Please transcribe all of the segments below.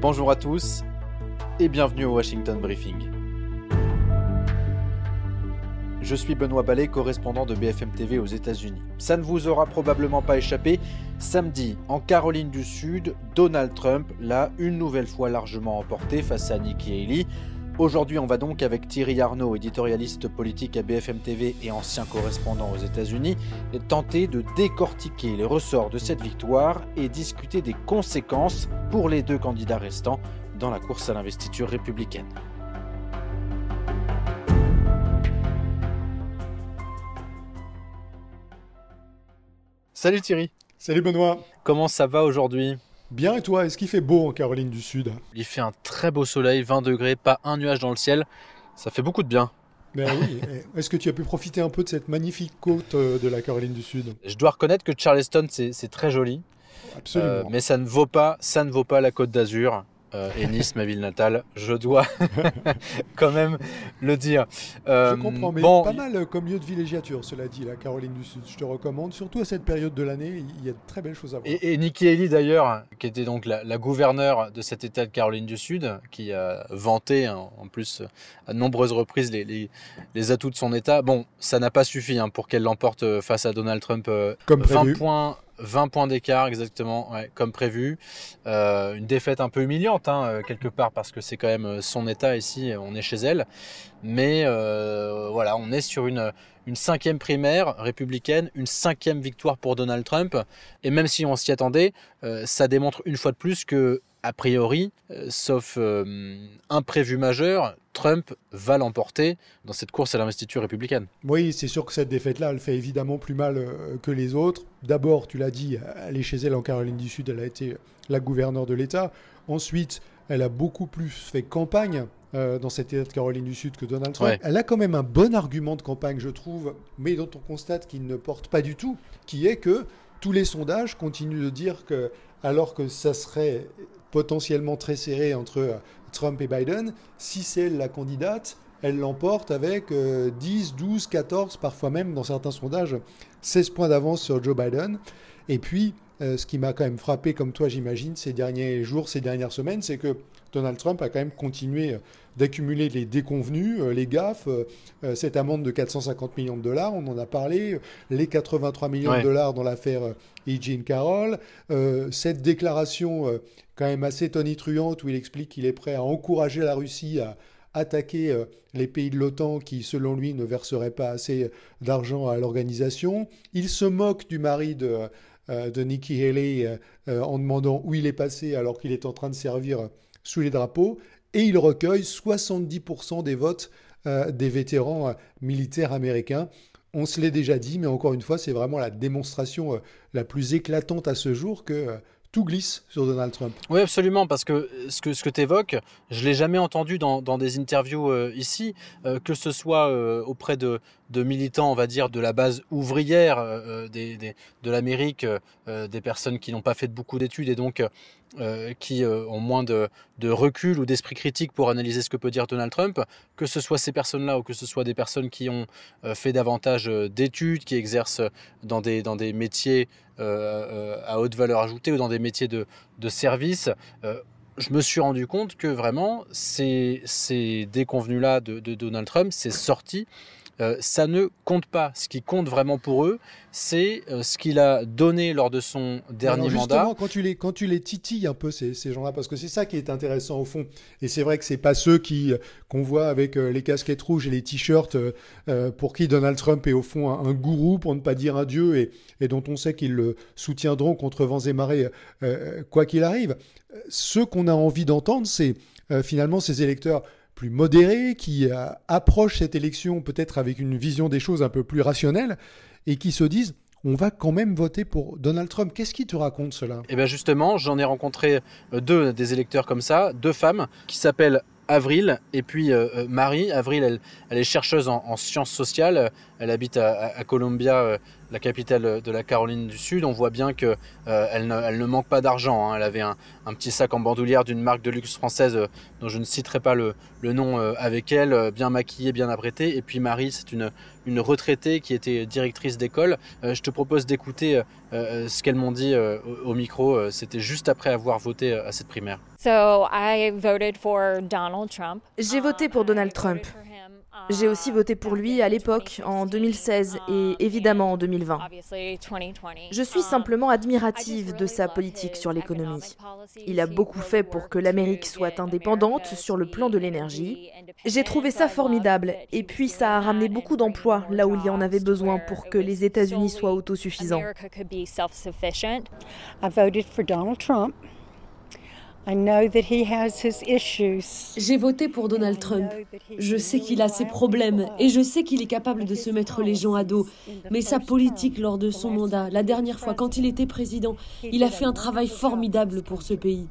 Bonjour à tous et bienvenue au Washington Briefing. Je suis Benoît Ballet, correspondant de BFM TV aux États-Unis. Ça ne vous aura probablement pas échappé, samedi, en Caroline du Sud, Donald Trump l'a une nouvelle fois largement emporté face à Nikki Haley. Aujourd'hui, on va donc avec Thierry Arnaud, éditorialiste politique à BFM TV et ancien correspondant aux États-Unis, tenter de décortiquer les ressorts de cette victoire et discuter des conséquences pour les deux candidats restants dans la course à l'investiture républicaine. Salut Thierry. Salut Benoît. Comment ça va aujourd'hui? Bien et toi, est-ce qu'il fait beau en Caroline du Sud? Il fait un très beau soleil, 20 degrés, pas un nuage dans le ciel. Ça fait beaucoup de bien. Ben oui. Est-ce que tu as pu profiter un peu de cette magnifique côte euh, de la Caroline du Sud? Je dois reconnaître que Charleston, c'est très joli. Absolument. Euh, mais ça ne vaut pas, ça ne vaut pas la Côte d'Azur. Euh, et Nice, ma ville natale, je dois quand même le dire. Euh, je comprends, mais bon, pas mal euh, comme lieu de villégiature, cela dit, la Caroline du Sud. Je te recommande, surtout à cette période de l'année, il y a de très belles choses à voir. Et, Nikki Haley, d'ailleurs, qui était donc la, gouverneure de cet État de Caroline du Sud, qui a vanté hein, en plus à de nombreuses reprises les, les, atouts de son État. Bon, ça n'a pas suffi hein, pour qu'elle l'emporte face à Donald Trump. comme 20 points 20 points d'écart exactement, comme prévu. Euh, une défaite un peu humiliante hein, euh, quelque part parce que c'est quand même euh, son état ici, on est chez elle. Mais voilà, on est sur une, une cinquième primaire républicaine, une cinquième victoire pour Donald Trump. Et même si on s'y attendait, ça démontre une fois de plus que a priori, sauf imprévu majeur, Trump va l'emporter dans cette course à l'investiture républicaine. Oui, c'est sûr que cette défaite-là, elle fait évidemment plus mal euh, que les autres. D'abord, tu l'as dit, elle est chez elle en Caroline du Sud, elle a été la gouverneure de l'État. Ensuite, elle a beaucoup plus fait campagne euh, dans cet État de Caroline du Sud que Donald Trump. Elle a quand même un bon argument de campagne, je trouve, mais dont on constate qu'il ne porte pas du tout, qui est que tous les sondages continuent de dire que, alors que ça serait potentiellement très serré entre euh, Trump et Biden, si c'est la candidate, elle l'emporte avec 10, 12, 14, parfois même dans certains sondages, 16 points d'avance sur Joe Biden. Et puis, euh, ce qui m'a quand même frappé, comme toi j'imagine, ces derniers jours, ces dernières semaines, c'est que Donald Trump a quand même continué euh, d'accumuler les déconvenus, euh, les gaffes, cette amende de 450 millions de dollars, on en a parlé, les 83 millions de dollars dans l'affaire E. Jean Carroll, cette déclaration quand même assez tonitruante où il explique qu'il est prêt à encourager la Russie à attaquer les pays de l'OTAN qui, selon lui, ne verseraient pas assez d'argent à l'organisation. Il se moque du mari de de Nikki Haley euh, euh, en demandant où il est passé alors qu'il est en train de servir sous les drapeaux. Et il recueille 70% des votes des vétérans militaires américains. On se l'est déjà dit, mais encore une fois, c'est vraiment la démonstration la plus éclatante à ce jour que tout glisse sur Donald Trump. Oui, absolument, parce que ce que, ce que tu évoques, je l'ai jamais entendu dans, des interviews euh, ici, euh, que ce soit euh, auprès de, militants, on va dire, de la base ouvrière de l'Amérique, des personnes qui n'ont pas fait beaucoup d'études et donc qui ont moins de, de recul ou d'esprit critique pour analyser ce que peut dire Donald Trump, que ce soit ces personnes-là ou que ce soit des personnes qui ont fait davantage d'études, qui exercent dans des, métiers à haute valeur ajoutée ou dans des métiers de, de service, je me suis rendu compte que vraiment ces, ces déconvenus-là de, de, Donald Trump, ces sorties, euh, ça ne compte pas. Ce qui compte vraiment pour eux, c'est euh, ce qu'il a donné lors de son dernier mandat. Quand tu les, quand tu les titilles un peu ces, ces gens-là, parce que c'est ça qui est intéressant au fond. Et c'est vrai que c'est pas ceux qui euh, qu'on voit avec les casquettes rouges et les t-shirts pour qui Donald Trump est au fond un, gourou, pour ne pas dire un dieu, et, et dont on sait qu'ils le soutiendront contre vents et marées quoi qu'il arrive. Ce qu'on a envie d'entendre, c'est finalement ces électeurs plus modérés, qui euh, approchent cette élection peut-être avec une vision des choses un peu plus rationnelle, et qui se disent on va quand même voter pour Donald Trump. Qu'est-ce qui te raconte cela? Eh bien justement, j'en ai rencontré euh, deux des électeurs comme ça, deux femmes qui s'appellent Avril et puis euh, Marie. Avril, elle, est chercheuse en, sciences sociales. Elle habite à, Columbia, la capitale de la Caroline du Sud. On voit bien qu'elle ne, elle ne manque pas d'argent. Hein. Elle avait un, petit sac en bandoulière d'une marque de luxe française dont je ne citerai pas le, nom avec elle, bien maquillée, bien apprêtée. Et puis Marie, c'est une, une retraitée qui était directrice d'école. je te propose d'écouter ce qu'elles m'ont dit au, micro. C'était juste après avoir voté à cette primaire. J'ai voté pour Donald Trump. J'ai aussi voté pour lui à l'époque, en 2016 et évidemment en 2020. Je suis simplement admirative de sa politique sur l'économie. Il a beaucoup fait pour que l'Amérique soit indépendante sur le plan de l'énergie. J'ai trouvé ça formidable et puis ça a ramené beaucoup d'emplois là où il y en avait besoin pour que les États-Unis soient autosuffisants. J'ai voté pour Donald Trump. Je sais qu'il a ses problèmes et je sais qu'il est capable de se mettre les gens à dos. Mais sa politique lors de son mandat, la dernière fois, quand il était président, il a fait un travail formidable pour ce pays.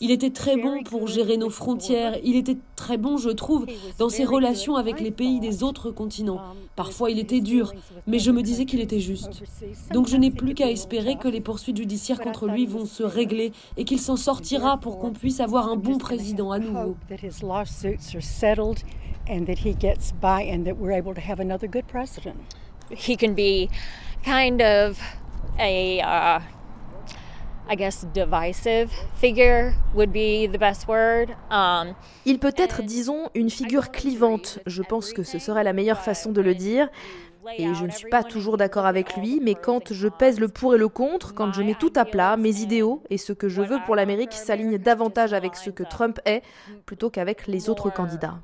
Il était très bon pour gérer nos frontières. Il était très bon, je trouve, dans ses relations avec les pays des autres continents. Parfois, il était dur, mais je me disais qu'il était juste. Donc je n'ai plus qu'à espérer que les poursuites judiciaires contre lui vont se régler et qu'il s'en sortira pour qu'on puisse avoir un bon président à nouveau. He can be kind of a uh, I guess divisive figure would be the best word. Um, Il peut être, disons, une figure clivante. Je pense que ce serait la meilleure façon de le dire. Et je ne suis pas toujours d'accord avec lui, mais quand je pèse le pour et le contre, quand je mets tout à plat, mes idéaux et ce que je veux pour l'Amérique s'alignent davantage avec ce que Trump est plutôt qu'avec les autres candidats.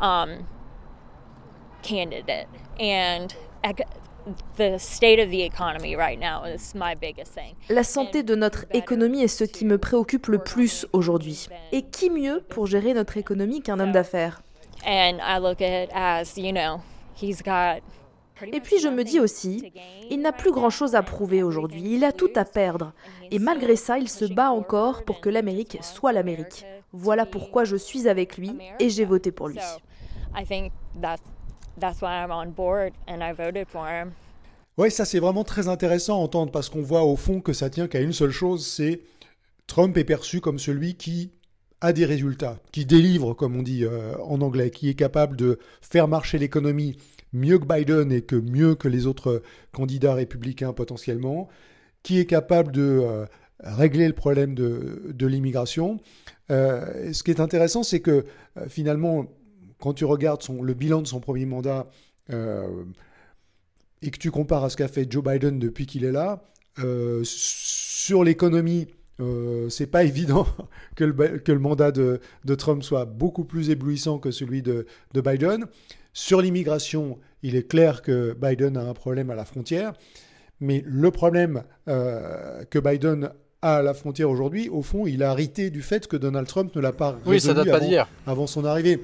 um. La santé de notre économie est ce qui me préoccupe le plus aujourd'hui. Et qui mieux pour gérer notre économie qu'un homme d'affaires? Et puis je me dis aussi, il n'a plus grand-chose à prouver aujourd'hui, il a tout à perdre. Et malgré ça, il se bat encore pour que l'Amérique soit l'Amérique. Voilà pourquoi je suis avec lui et j'ai voté pour lui. Oui, ça c'est vraiment très intéressant à entendre parce qu'on voit au fond que ça tient qu'à une seule chose, c'est Trump est perçu comme celui qui a des résultats, qui délivre, comme on dit euh, en anglais, qui est capable de faire marcher l'économie mieux que Biden et que mieux que les autres candidats républicains potentiellement, qui est capable de euh, régler le problème de, l'immigration. Euh, ce qui est intéressant, c'est que finalement, quand tu regardes le bilan de son premier mandat et que tu compares à ce qu'a fait Joe Biden depuis qu'il est là, sur l'économie, euh, c'est pas évident que le, que le mandat de, de, Trump soit beaucoup plus éblouissant que celui de, de Biden. Sur l'immigration, il est clair que Biden a un problème à la frontière, mais le problème euh, que Biden a à la frontière aujourd'hui, au fond, il a hérité du fait que Donald Trump ne l'a pas oui, ça date avant, pas avant son arrivée.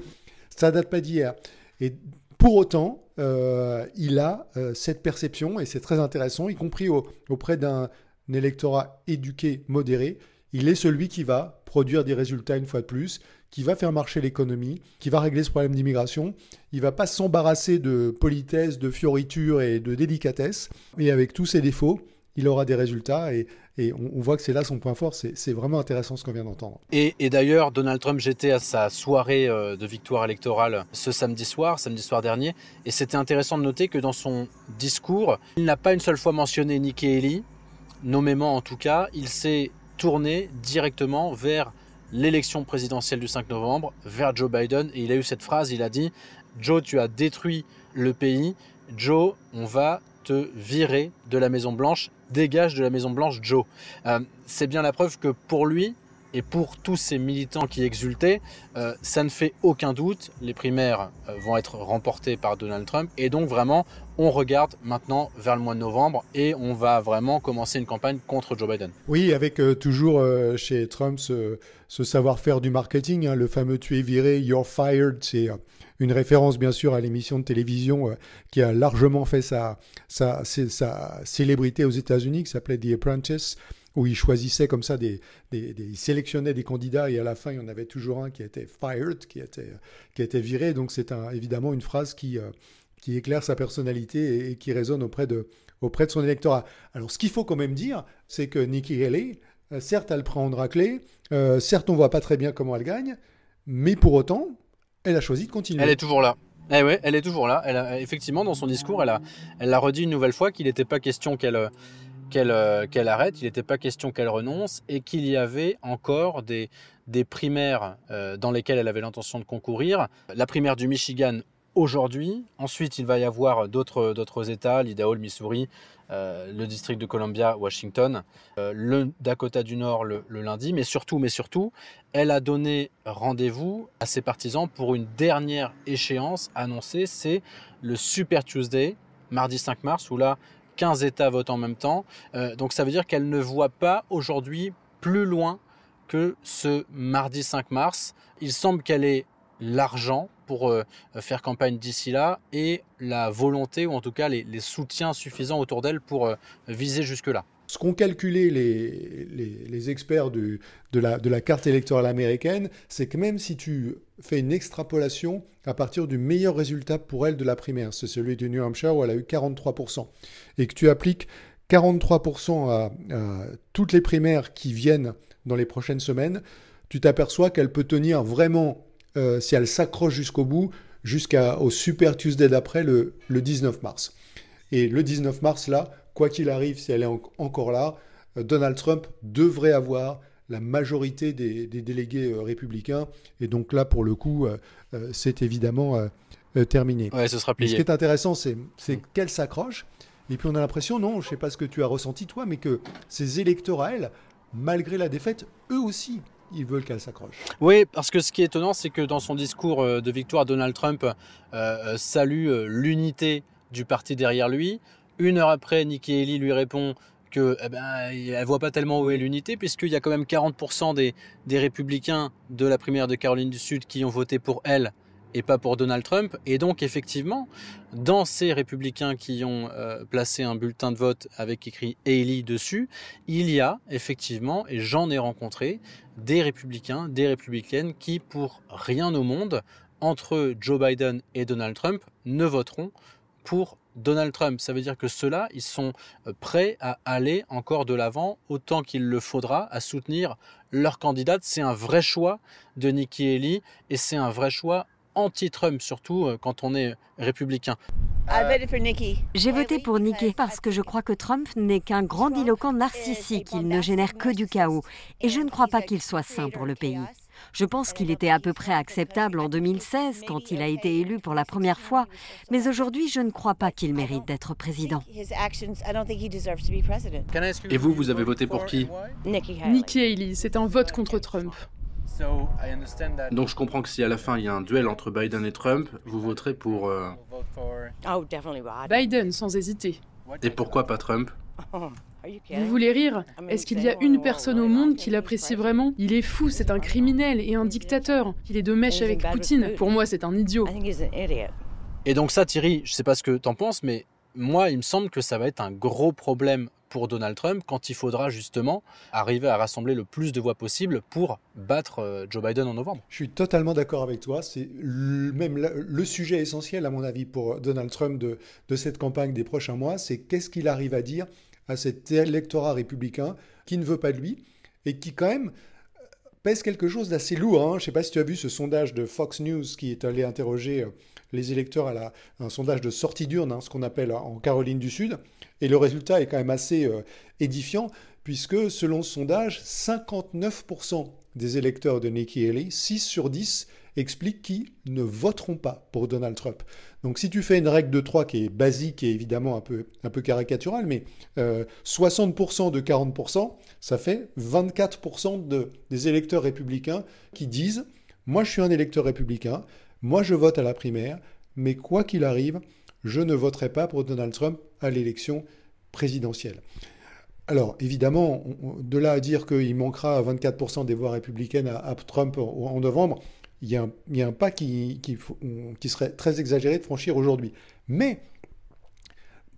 Ça date pas d'hier. Et pour autant, euh, il a euh, cette perception, et c'est très intéressant, y compris auprès d'un électorat éduqué, modéré, il est celui qui va produire des résultats une fois de plus, qui va faire marcher l'économie, qui va régler ce problème d'immigration. Il va pas s'embarrasser de politesse, de fioritures et de délicatesse. Et avec tous ses défauts, il aura des résultats et, on, voit que c'est là son point fort. C'est vraiment intéressant ce qu'on vient d'entendre. Et, d'ailleurs, Donald Trump, j'étais à sa soirée euh, de victoire électorale ce samedi soir, samedi soir dernier, et c'était intéressant de noter que dans son discours, il n'a pas une seule fois mentionné Nikki Haley, nommément en tout cas, il s'est tourné directement vers l'élection présidentielle du 5 novembre, vers Joe Biden, et il a eu cette phrase, il a dit, Joe, tu as détruit le pays, Joe, on va te virer de la Maison Blanche, dégage de la Maison Blanche, Joe. Euh, c'est bien la preuve que pour lui, et pour tous ces militants qui exultaient, euh, ça ne fait aucun doute, les primaires euh, vont être remportées par Donald Trump. Et donc vraiment, on regarde maintenant vers le mois de novembre et on va vraiment commencer une campagne contre Joe Biden. Oui, avec euh, toujours chez Trump ce, savoir-faire du marketing, hein, le fameux tu es viré, you're fired, c'est une référence bien sûr à l'émission de télévision qui a largement fait sa, sa, sa célébrité aux États-Unis, qui s'appelait The Apprentice où il choisissait comme ça des, des, des, il sélectionnait des candidats et à la fin il y en avait toujours un qui était fired, qui était, qui était viré. Donc c'est évidemment une phrase qui, euh, qui éclaire sa personnalité et, qui résonne auprès de, auprès de son électorat. Alors ce qu'il faut quand même dire, c'est que Nikki Haley, euh, certes elle prend en raclée, euh, certes on voit pas très bien comment elle gagne, mais pour autant, elle a choisi de continuer. Elle est toujours là. Eh ouais, elle est toujours là. Elle a, effectivement, dans son discours, elle a, elle a redit une nouvelle fois qu'il n'était pas question qu'elle qu'elle arrête, il n'était pas question qu'elle renonce et qu'il y avait encore des, des primaires euh, dans lesquelles elle avait l'intention de concourir. La primaire du Michigan aujourd'hui, ensuite il va y avoir d'autres États, l'Idaho, le Missouri, euh, le district de Columbia, Washington, le Dakota du Nord le, lundi, mais surtout, mais surtout, elle a donné rendez-vous à ses partisans pour une dernière échéance annoncée, c'est le Super Tuesday, mardi 5 mars, où là, 15 États votent en même temps. Euh, donc ça veut dire qu'elle ne voit pas aujourd'hui plus loin que ce mardi 5 mars. Il semble qu'elle ait l'argent pour euh, faire campagne d'ici là et la volonté ou en tout cas les, soutiens suffisants autour d'elle pour euh, viser jusque-là. Ce qu'ont calculé les, les, experts de, la, de, la, carte électorale américaine, c'est que même si tu fais une extrapolation à partir du meilleur résultat pour elle de la primaire, c'est celui du New Hampshire où elle a eu 43%, et que tu appliques 43% à, toutes les primaires qui viennent dans les prochaines semaines, tu t'aperçois qu'elle peut tenir vraiment, euh, si elle s'accroche jusqu'au bout, jusqu'au Super Tuesday d'après, le, le 19 mars. Et le 19 mars, là, quoi qu'il arrive, si elle est encore là, euh, Donald Trump devrait avoir la majorité des, délégués euh, républicains. Et donc là, pour le coup, c'est évidemment terminé. Ouais, ce sera plié. ce qui est intéressant, c'est qu'elle s'accroche. Et puis on a l'impression, non, je ne sais pas ce que tu as ressenti toi, mais que ces électeurs à elle, malgré la défaite, eux aussi, ils veulent qu'elle s'accroche. Oui, parce que ce qui est étonnant, c'est que dans son discours de victoire, Donald Trump salue l'unité du parti derrière lui, une heure après, Nikki Haley lui répond que eh ben, elle voit pas tellement où est l'unité, puisqu'il y a quand même 40% des, républicains de la primaire de Caroline du Sud qui ont voté pour elle et pas pour Donald Trump. Et donc, effectivement, dans ces républicains qui ont euh, placé un bulletin de vote avec écrit Haley dessus, il y a effectivement, et j'en ai rencontré, des républicains, des républicaines qui, pour rien au monde, entre Joe Biden et Donald Trump, ne voteront pour Donald Trump. Ça veut dire que ceux-là, ils sont euh, prêts à aller encore de l'avant autant qu'il le faudra à soutenir leur candidate. C'est un vrai choix de Nikki Haley et c'est un vrai choix anti-Trump, surtout euh, quand on est républicain. J'ai voté pour Nikki parce que je crois que Trump n'est qu'un grandiloquent narcissique. Il ne génère que du chaos. Et je ne crois pas qu'il soit sain pour le pays. Je pense qu'il était à peu près acceptable en 2016 quand il a été élu pour la première fois, mais aujourd'hui je ne crois pas qu'il mérite d'être président. Et vous, vous avez voté pour qui? Nikki Haley. C'est un vote contre Trump. Donc je comprends que si à la fin il y a un duel entre Biden et Trump, vous voterez pour... Euh, oh, Biden, sans hésiter. Et pourquoi pas Trump Vous voulez rire? Est-ce qu'il y a une personne au monde qui l'apprécie vraiment? Il est fou, c'est un criminel et un dictateur. Il est de mèche avec Poutine. Pour moi, c'est un idiot. Et donc ça, Thierry, je sais pas ce que t'en penses, mais moi, il me semble que ça va être un gros problème pour Donald Trump quand il faudra justement arriver à rassembler le plus de voix possible pour battre euh, Joe Biden en novembre. Je suis totalement d'accord avec toi. C'est même le sujet essentiel, à mon avis, pour Donald Trump de, de cette campagne des prochains mois, c'est qu'est-ce qu'il arrive à dire à cet électorat républicain qui ne veut pas de lui et qui quand même pèse quelque chose d'assez lourd. Hein. Je ne sais pas si tu as vu ce sondage de Fox News qui est allé interroger euh, les électeurs à un sondage de sortie d'urne, hein, ce qu'on appelle en Caroline du Sud. Et le résultat est quand même assez euh, édifiant, puisque selon ce sondage, 59% des électeurs de Nikki Haley, 6 sur 10, expliquent qu'ils ne voteront pas pour Donald Trump. Donc si tu fais une règle de 3 qui est basique et évidemment un peu, un caricaturale, mais 60% euh, de 40%, ça fait 24% de, des électeurs républicains qui disent, moi je suis un électeur républicain, moi je vote à la primaire, mais quoi qu'il arrive, je ne voterai pas pour Donald Trump à l'élection présidentielle. Alors, évidemment, de là à dire qu'il manquera 24% des voix républicaines à, Trump en, novembre, il y, a un, pas qui, serait très exagéré de franchir aujourd'hui. Mais,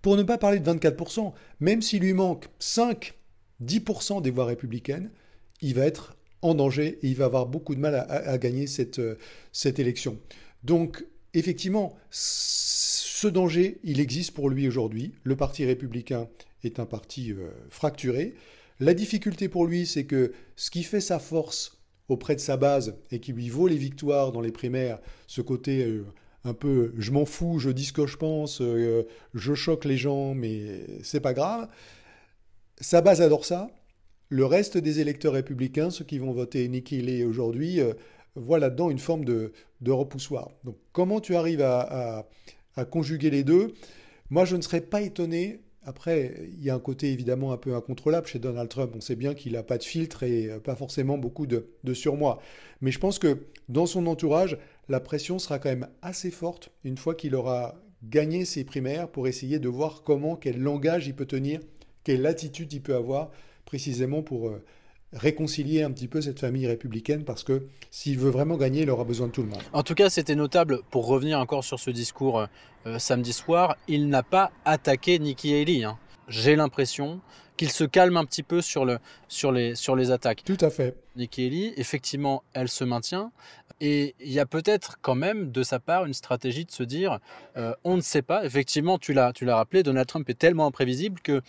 pour ne pas parler de 24%, même s'il lui manque 5 10% des voix républicaines, il va être en danger et il va avoir beaucoup de mal à, gagner cette, euh, cette élection. Donc, effectivement, ce danger, il existe pour lui aujourd'hui. Le Parti républicain est un parti euh, fracturé. La difficulté pour lui, c'est que ce qui fait sa force auprès de sa base et qui lui vaut les victoires dans les primaires, ce côté euh, un peu je m'en fous, je dis ce que je pense, je choque les gens, mais c'est pas grave. Sa base adore ça. Le reste des électeurs républicains, ceux qui vont voter Nikki Haley aujourd'hui, euh, voient là-dedans une forme de, repoussoir. Donc comment tu arrives à, conjuguer les deux? Moi, je ne serais pas étonné. Après, il y a un côté évidemment un peu incontrôlable chez Donald Trump. On sait bien qu'il n'a pas de filtre et euh, pas forcément beaucoup de, surmoi. Mais je pense que dans son entourage, la pression sera quand même assez forte une fois qu'il aura gagné ses primaires pour essayer de voir comment, quel langage il peut tenir, quelle attitude il peut avoir précisément pour euh, réconcilier un petit peu cette famille républicaine parce que s'il veut vraiment gagner, il aura besoin de tout le monde. En tout cas, c'était notable, pour revenir encore sur ce discours euh, euh, samedi soir, il n'a pas attaqué Nikki Haley. Hein. J'ai l'impression qu'il se calme un petit peu sur, le, sur, les, sur les attaques. Tout à fait. Nikki Haley, effectivement, elle se maintient. Et il y a peut-être quand même de sa part une stratégie de se dire, on ne sait pas, effectivement, tu l'as rappelé, Donald Trump est tellement imprévisible que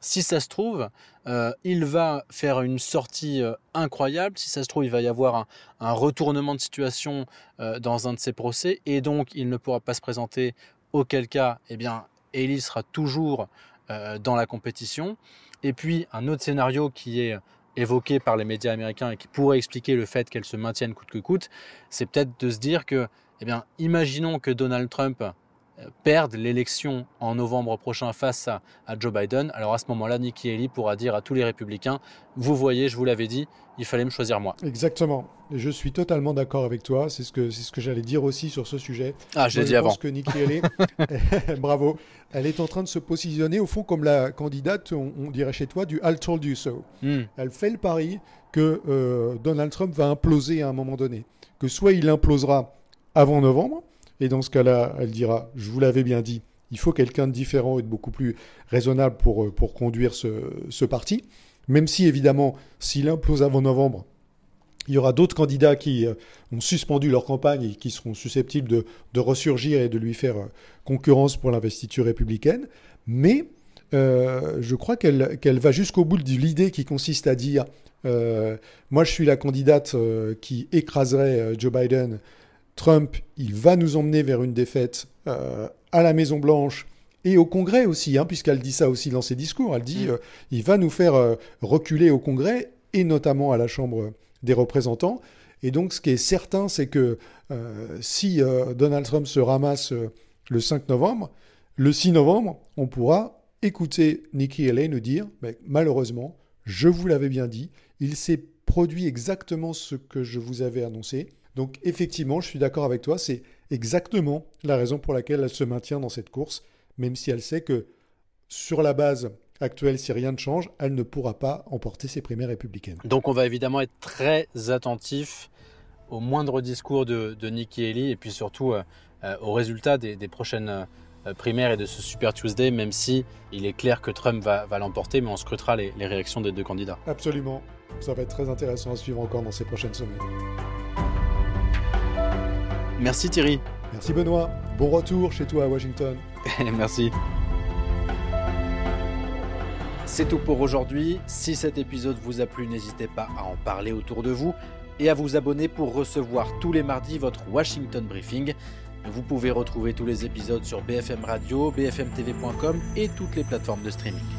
si ça se trouve, euh, il va faire une sortie euh, incroyable. Si ça se trouve, il va y avoir un, retournement de situation euh, dans un de ses procès et donc il ne pourra pas se présenter. Auquel cas, eh bien, Ellie sera toujours dans la compétition. Et puis, un autre scénario qui est évoqué par les médias américains et qui pourrait expliquer le fait qu'elle se maintienne coûte que coûte, c'est peut-être de se dire que, eh bien, imaginons que Donald Trump perdent l'élection en novembre prochain face à, Joe Biden, alors à ce moment-là, Nikki Haley pourra dire à tous les républicains, vous voyez, je vous l'avais dit, il fallait me choisir moi. Exactement. Je suis totalement d'accord avec toi. C'est ce que, c'est ce que j'allais dire aussi sur ce sujet. Ah, je l'ai dit avant. Je pense que Nikki Haley, bravo, elle est en train de se positionner au fond comme la candidate, on, dirait chez toi, du I told you so. Hmm. Elle fait le pari que euh, Donald Trump va imploser à un moment donné. Que soit il implosera avant novembre, et dans ce cas-là, elle dira, je vous l'avais bien dit, il faut quelqu'un de différent et de beaucoup plus raisonnable pour, euh, pour conduire ce, parti. Même si, évidemment, s'il implose avant novembre, il y aura d'autres candidats qui euh, ont suspendu leur campagne et qui seront susceptibles de, de ressurgir et de lui faire euh, concurrence pour l'investiture républicaine. Mais je crois qu'elle qu'elle va jusqu'au bout de l'idée qui consiste à dire moi je suis la candidate qui écraserait Joe Biden Trump, il va nous emmener vers une défaite euh, à la Maison Blanche et au Congrès aussi, hein, puisqu'elle dit ça aussi dans ses discours. Elle dit, mm. euh, il va nous faire euh, reculer au Congrès et notamment à la Chambre des représentants. Et donc, ce qui est certain, c'est que si Donald Trump se ramasse le 5 novembre, le 6 novembre, on pourra écouter Nikki Haley nous dire, malheureusement, je vous l'avais bien dit, il s'est produit exactement ce que je vous avais annoncé. Donc effectivement, je suis d'accord avec toi, c'est exactement la raison pour laquelle elle se maintient dans cette course, même si elle sait que sur la base actuelle, si rien ne change, elle ne pourra pas emporter ses primaires républicaines. Donc on va évidemment être très attentif au moindre discours de, de Nikki Haley et puis surtout euh, euh, aux résultats des, prochaines euh, primaires et de ce Super Tuesday, même si il est clair que Trump va, l'emporter, mais on scrutera les réactions des deux candidats. Absolument, ça va être très intéressant à suivre encore dans ces prochaines semaines. Merci Thierry. Merci Benoît. Bon retour chez toi à Washington. Merci. C'est tout pour aujourd'hui. Si cet épisode vous a plu, n'hésitez pas à en parler autour de vous et à vous abonner pour recevoir tous les mardis votre Washington Briefing. Vous pouvez retrouver tous les épisodes sur BFM Radio, bfmtv.com et toutes les plateformes de streaming.